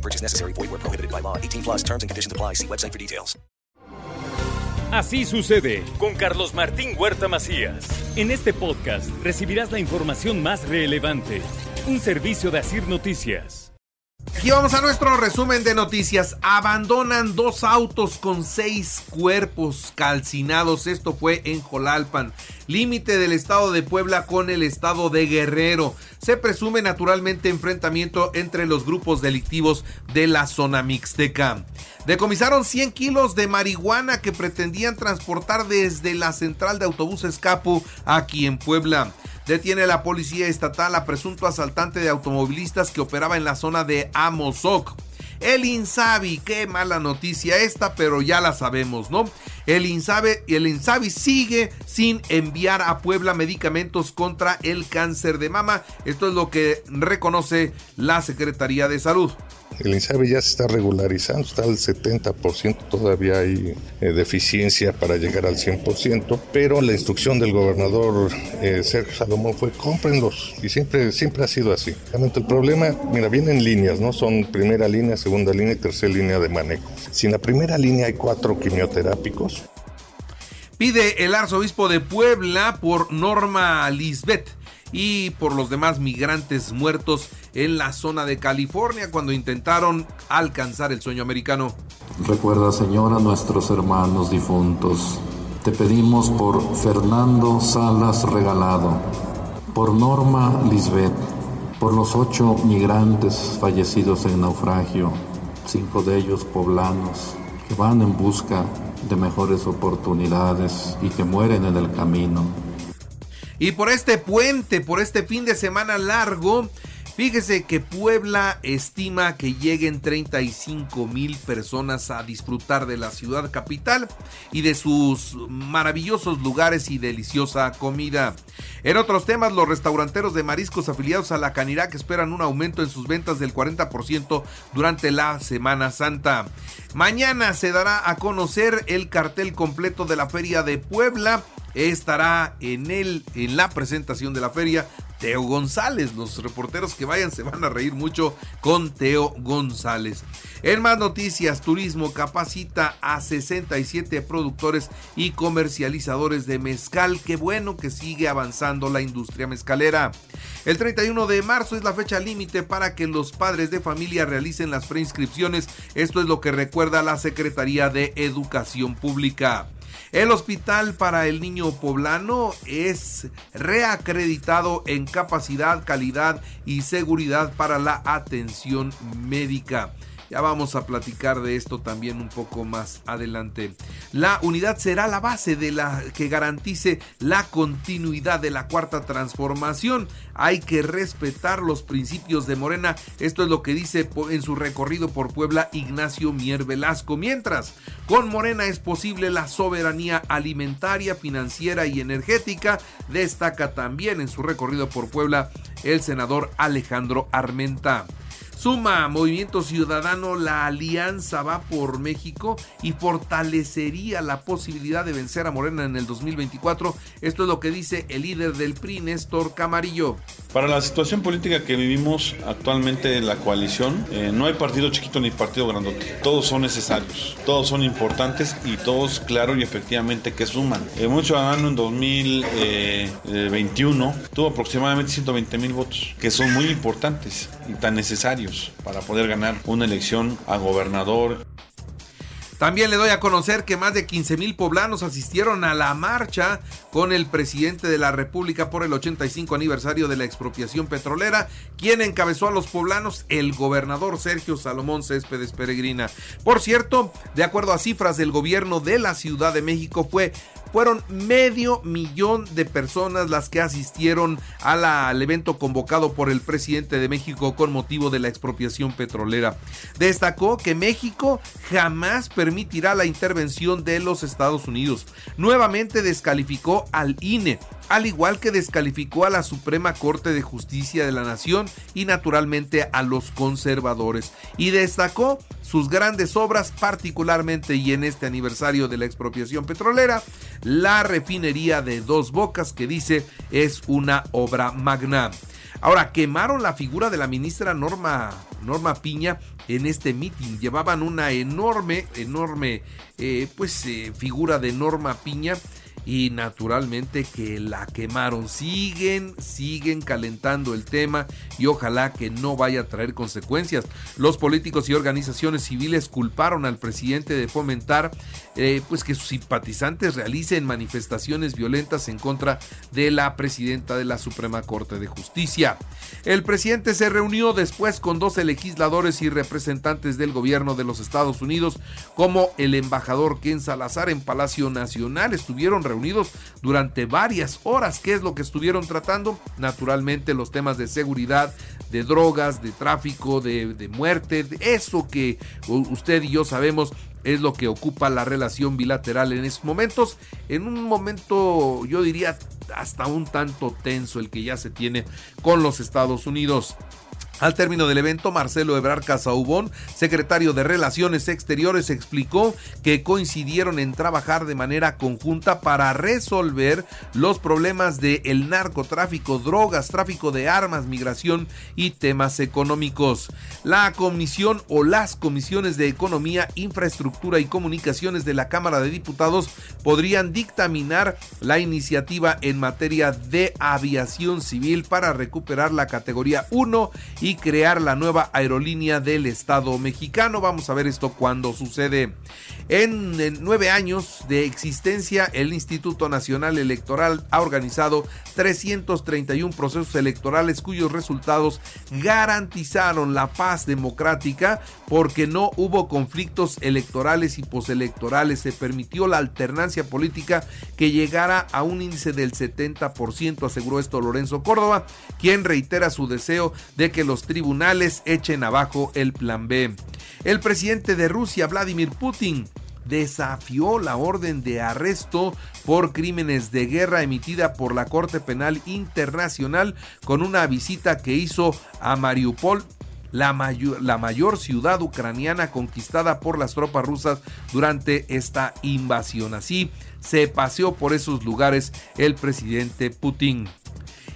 No purchase necessary. Void where prohibited by law. 18 plus terms and conditions apply. See website for details. Así sucede con Carlos Martín Huerta Macías. En este podcast recibirás la información más relevante. Un servicio de Asir Noticias. Aquí vamos a nuestro resumen de noticias. Abandonan dos autos con seis cuerpos calcinados. Esto fue en Jolalpan, límite del estado de Puebla con el estado de Guerrero. Se presume naturalmente enfrentamiento entre los grupos delictivos de la zona mixteca. Decomisaron 100 kilos de marihuana que pretendían transportar desde la central de autobuses Capu aquí en Puebla. Detiene la policía estatal a presunto asaltante de automovilistas que operaba en la zona de Amozoc. El Insabi, qué mala noticia esta, pero ya la sabemos, ¿no? El Insabi, el Insabi sigue sin enviar a Puebla medicamentos contra el cáncer de mama. Esto es lo que reconoce la Secretaría de Salud. El INSABI ya se está regularizando, está al 70%, todavía hay eh, deficiencia para llegar al 100%, pero la instrucción del gobernador eh, Sergio Salomón fue cómprenlos y siempre, siempre ha sido así. Realmente el problema, mira, vienen líneas, ¿no? Son primera línea, segunda línea y tercera línea de manejo. Si en la primera línea hay cuatro quimioterápicos, Pide el arzobispo de Puebla por Norma Lisbeth y por los demás migrantes muertos en la zona de California cuando intentaron alcanzar el sueño americano. Recuerda, Señor, a nuestros hermanos difuntos. Te pedimos por Fernando Salas Regalado, por Norma Lisbeth, por los ocho migrantes fallecidos en naufragio, cinco de ellos poblanos, que van en busca de mejores oportunidades y que mueren en el camino. Y por este puente, por este fin de semana largo, Fíjese que Puebla estima que lleguen 35 mil personas a disfrutar de la ciudad capital y de sus maravillosos lugares y deliciosa comida. En otros temas, los restauranteros de mariscos afiliados a la Canirac esperan un aumento en sus ventas del 40% durante la Semana Santa. Mañana se dará a conocer el cartel completo de la Feria de Puebla estará en el en la presentación de la feria Teo González. Los reporteros que vayan se van a reír mucho con Teo González. En más noticias, Turismo capacita a 67 productores y comercializadores de mezcal. Qué bueno que sigue avanzando la industria mezcalera. El 31 de marzo es la fecha límite para que los padres de familia realicen las preinscripciones. Esto es lo que recuerda la Secretaría de Educación Pública. El Hospital para el Niño Poblano es reacreditado en capacidad, calidad y seguridad para la atención médica. Ya vamos a platicar de esto también un poco más adelante. La unidad será la base de la que garantice la continuidad de la cuarta transformación. Hay que respetar los principios de Morena. Esto es lo que dice en su recorrido por Puebla Ignacio Mier Velasco. Mientras, con Morena es posible la soberanía alimentaria, financiera y energética. Destaca también en su recorrido por Puebla el senador Alejandro Armenta. Suma Movimiento Ciudadano, la alianza va por México y fortalecería la posibilidad de vencer a Morena en el 2024. Esto es lo que dice el líder del PRI, Néstor Camarillo. Para la situación política que vivimos actualmente en la coalición, eh, no hay partido chiquito ni partido grandote. Todos son necesarios, todos son importantes y todos, claro y efectivamente, que suman. El Movimiento Ciudadano en 2021 tuvo aproximadamente 120 mil votos, que son muy importantes y tan necesarios para poder ganar una elección a gobernador. También le doy a conocer que más de 15 mil poblanos asistieron a la marcha con el presidente de la República por el 85 aniversario de la expropiación petrolera, quien encabezó a los poblanos, el gobernador Sergio Salomón Céspedes Peregrina. Por cierto, de acuerdo a cifras del gobierno de la Ciudad de México, fue Fueron medio millón de personas las que asistieron al evento convocado por el presidente de México con motivo de la expropiación petrolera. Destacó que México jamás permitirá la intervención de los Estados Unidos. Nuevamente descalificó al INE al igual que descalificó a la Suprema Corte de Justicia de la Nación y naturalmente a los conservadores, y destacó sus grandes obras, particularmente y en este aniversario de la expropiación petrolera, la refinería de Dos Bocas, que dice es una obra magna. Ahora, quemaron la figura de la ministra Norma, Norma Piña en este mitin. Llevaban una enorme, enorme, eh, pues, eh, figura de Norma Piña y naturalmente que la quemaron. Siguen, siguen calentando el tema y ojalá que no vaya a traer consecuencias. Los políticos y organizaciones civiles culparon al presidente de fomentar eh, pues que sus simpatizantes realicen manifestaciones violentas en contra de la presidenta de la Suprema Corte de Justicia. El presidente se reunió después con 12 legisladores y representantes del gobierno de los Estados Unidos como el embajador Ken Salazar en Palacio Nacional. Estuvieron reunidos durante varias horas. ¿Qué es lo que estuvieron tratando? Naturalmente los temas de seguridad, de drogas, de tráfico, de, de muerte, eso que usted y yo sabemos es lo que ocupa la relación bilateral en estos momentos. En un momento, yo diría, hasta un tanto tenso el que ya se tiene con los Estados Unidos. Al término del evento, Marcelo Ebrar Casaubón, secretario de Relaciones Exteriores, explicó que coincidieron en trabajar de manera conjunta para resolver los problemas de el narcotráfico, drogas, tráfico de armas, migración y temas económicos. La comisión o las comisiones de Economía, Infraestructura y Comunicaciones de la Cámara de Diputados podrían dictaminar la iniciativa en materia de aviación civil para recuperar la categoría 1 y crear la nueva aerolínea del Estado mexicano. Vamos a ver esto cuando sucede. En, nueve años de existencia, el Instituto Nacional Electoral ha organizado 331 procesos electorales cuyos resultados garantizaron la paz democrática porque no hubo conflictos electorales y postelectorales. Se permitió la alternancia política que llegara a un índice del 70%, aseguró esto Lorenzo Córdoba, quien reitera su deseo de que los tribunales echen abajo el plan B. El presidente de Rusia, Vladimir Putin, desafió la orden de arresto por crímenes de guerra emitida por la Corte Penal Internacional con una visita que hizo a Mariupol la mayor, la mayor, ciudad ucraniana conquistada por las tropas rusas durante esta invasión. Así se paseó por esos lugares el presidente Putin.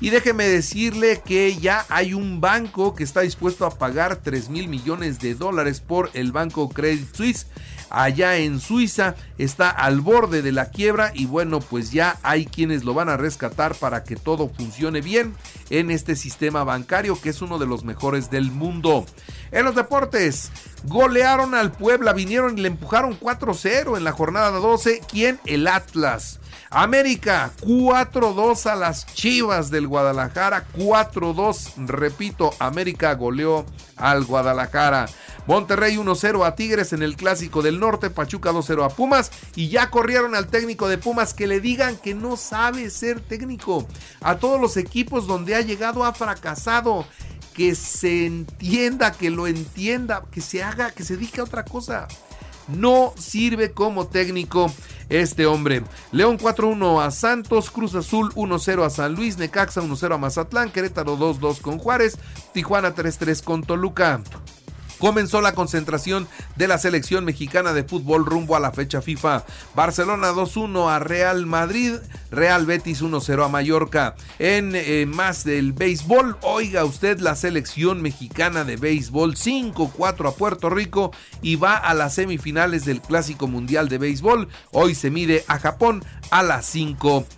Y déjeme decirle que ya hay un banco que está dispuesto a pagar 3 mil millones de dólares por el banco Credit Suisse allá en Suiza, está al borde de la quiebra y bueno, pues ya hay quienes lo van a rescatar para que todo funcione bien en este sistema bancario que es uno de los mejores del mundo. En los deportes, golearon al Puebla, vinieron y le empujaron 4-0 en la jornada 12. ¿Quién? El Atlas. América 4-2 a las Chivas del Guadalajara. 4-2, repito, América goleó al Guadalajara. Monterrey 1-0 a Tigres en el Clásico del Norte, Pachuca 2-0 a Pumas y ya corrieron al técnico de Pumas que le digan que no sabe ser técnico. A todos los equipos donde ha llegado ha fracasado. Que se entienda, que lo entienda, que se haga, que se dedique a otra cosa. No sirve como técnico este hombre. León 4-1 a Santos, Cruz Azul 1-0 a San Luis, Necaxa 1-0 a Mazatlán, Querétaro 2-2 con Juárez, Tijuana 3-3 con Toluca comenzó la concentración de la selección mexicana de fútbol rumbo a la fecha FIFA. Barcelona 2-1 a Real Madrid, Real Betis 1-0 a Mallorca. En eh, más del béisbol, oiga usted la selección mexicana de béisbol 5-4 a Puerto Rico y va a las semifinales del Clásico Mundial de Béisbol. Hoy se mide a Japón a las 5